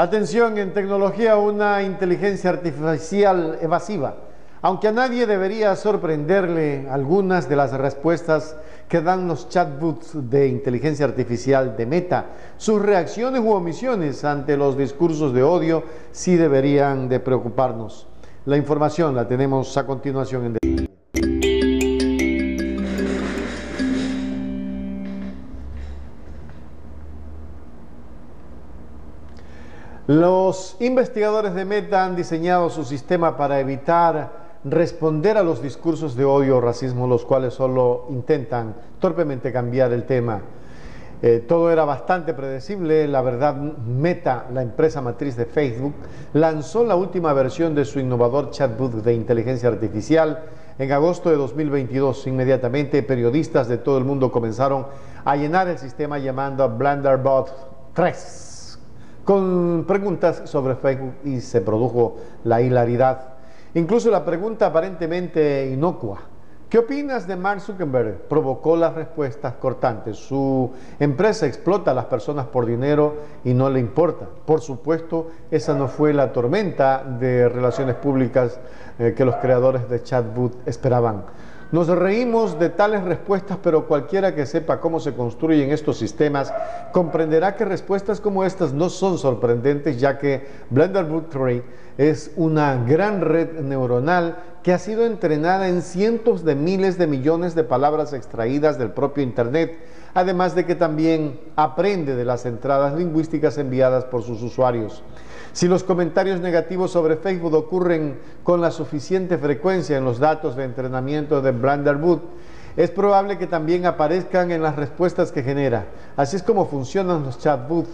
Atención, en tecnología una inteligencia artificial evasiva. Aunque a nadie debería sorprenderle algunas de las respuestas que dan los chatbots de inteligencia artificial de Meta, sus reacciones u omisiones ante los discursos de odio sí deberían de preocuparnos. La información la tenemos a continuación en Los investigadores de Meta han diseñado su sistema para evitar responder a los discursos de odio o racismo, los cuales solo intentan torpemente cambiar el tema. Eh, todo era bastante predecible, la verdad Meta, la empresa matriz de Facebook, lanzó la última versión de su innovador chatbot de inteligencia artificial en agosto de 2022. Inmediatamente periodistas de todo el mundo comenzaron a llenar el sistema llamando Blenderbot 3 con preguntas sobre Facebook y se produjo la hilaridad. Incluso la pregunta aparentemente inocua. ¿Qué opinas de Mark Zuckerberg? Provocó las respuestas cortantes. Su empresa explota a las personas por dinero y no le importa. Por supuesto, esa no fue la tormenta de relaciones públicas eh, que los creadores de Chatbot esperaban. Nos reímos de tales respuestas, pero cualquiera que sepa cómo se construyen estos sistemas comprenderá que respuestas como estas no son sorprendentes, ya que Blenderboot 3 es una gran red neuronal que ha sido entrenada en cientos de miles de millones de palabras extraídas del propio Internet, además de que también aprende de las entradas lingüísticas enviadas por sus usuarios. Si los comentarios negativos sobre Facebook ocurren con la suficiente frecuencia en los datos de entrenamiento de Blenderboot, es probable que también aparezcan en las respuestas que genera. Así es como funcionan los chatbots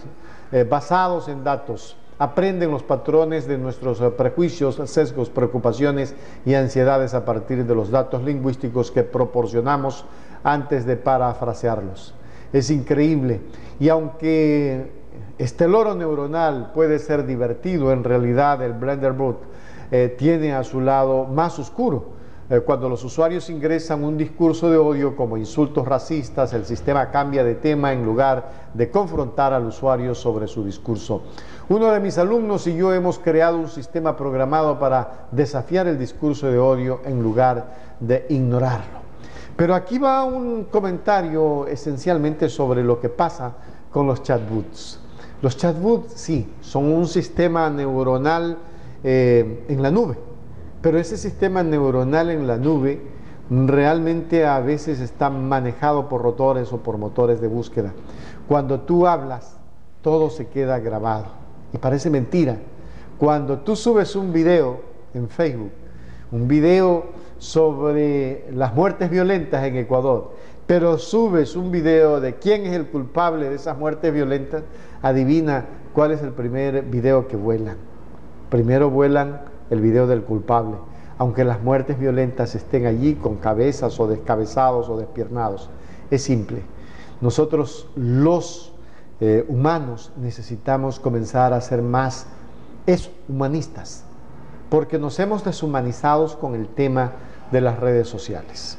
eh, basados en datos. Aprenden los patrones de nuestros eh, prejuicios, sesgos, preocupaciones y ansiedades a partir de los datos lingüísticos que proporcionamos antes de parafrasearlos. Es increíble. Y aunque este loro neuronal puede ser divertido, en realidad el Blenderboot eh, tiene a su lado más oscuro. Eh, cuando los usuarios ingresan un discurso de odio como insultos racistas, el sistema cambia de tema en lugar de confrontar al usuario sobre su discurso. Uno de mis alumnos y yo hemos creado un sistema programado para desafiar el discurso de odio en lugar de ignorarlo. Pero aquí va un comentario esencialmente sobre lo que pasa con los chatbots. Los chatbots, sí, son un sistema neuronal eh, en la nube, pero ese sistema neuronal en la nube realmente a veces está manejado por rotores o por motores de búsqueda. Cuando tú hablas, todo se queda grabado. Y parece mentira. Cuando tú subes un video en Facebook, un video sobre las muertes violentas en Ecuador, pero subes un video de quién es el culpable de esas muertes violentas, adivina cuál es el primer video que vuelan. Primero vuelan el video del culpable, aunque las muertes violentas estén allí con cabezas o descabezados o despiernados. Es simple. Nosotros los eh, humanos necesitamos comenzar a ser más humanistas, porque nos hemos deshumanizado con el tema de las redes sociales.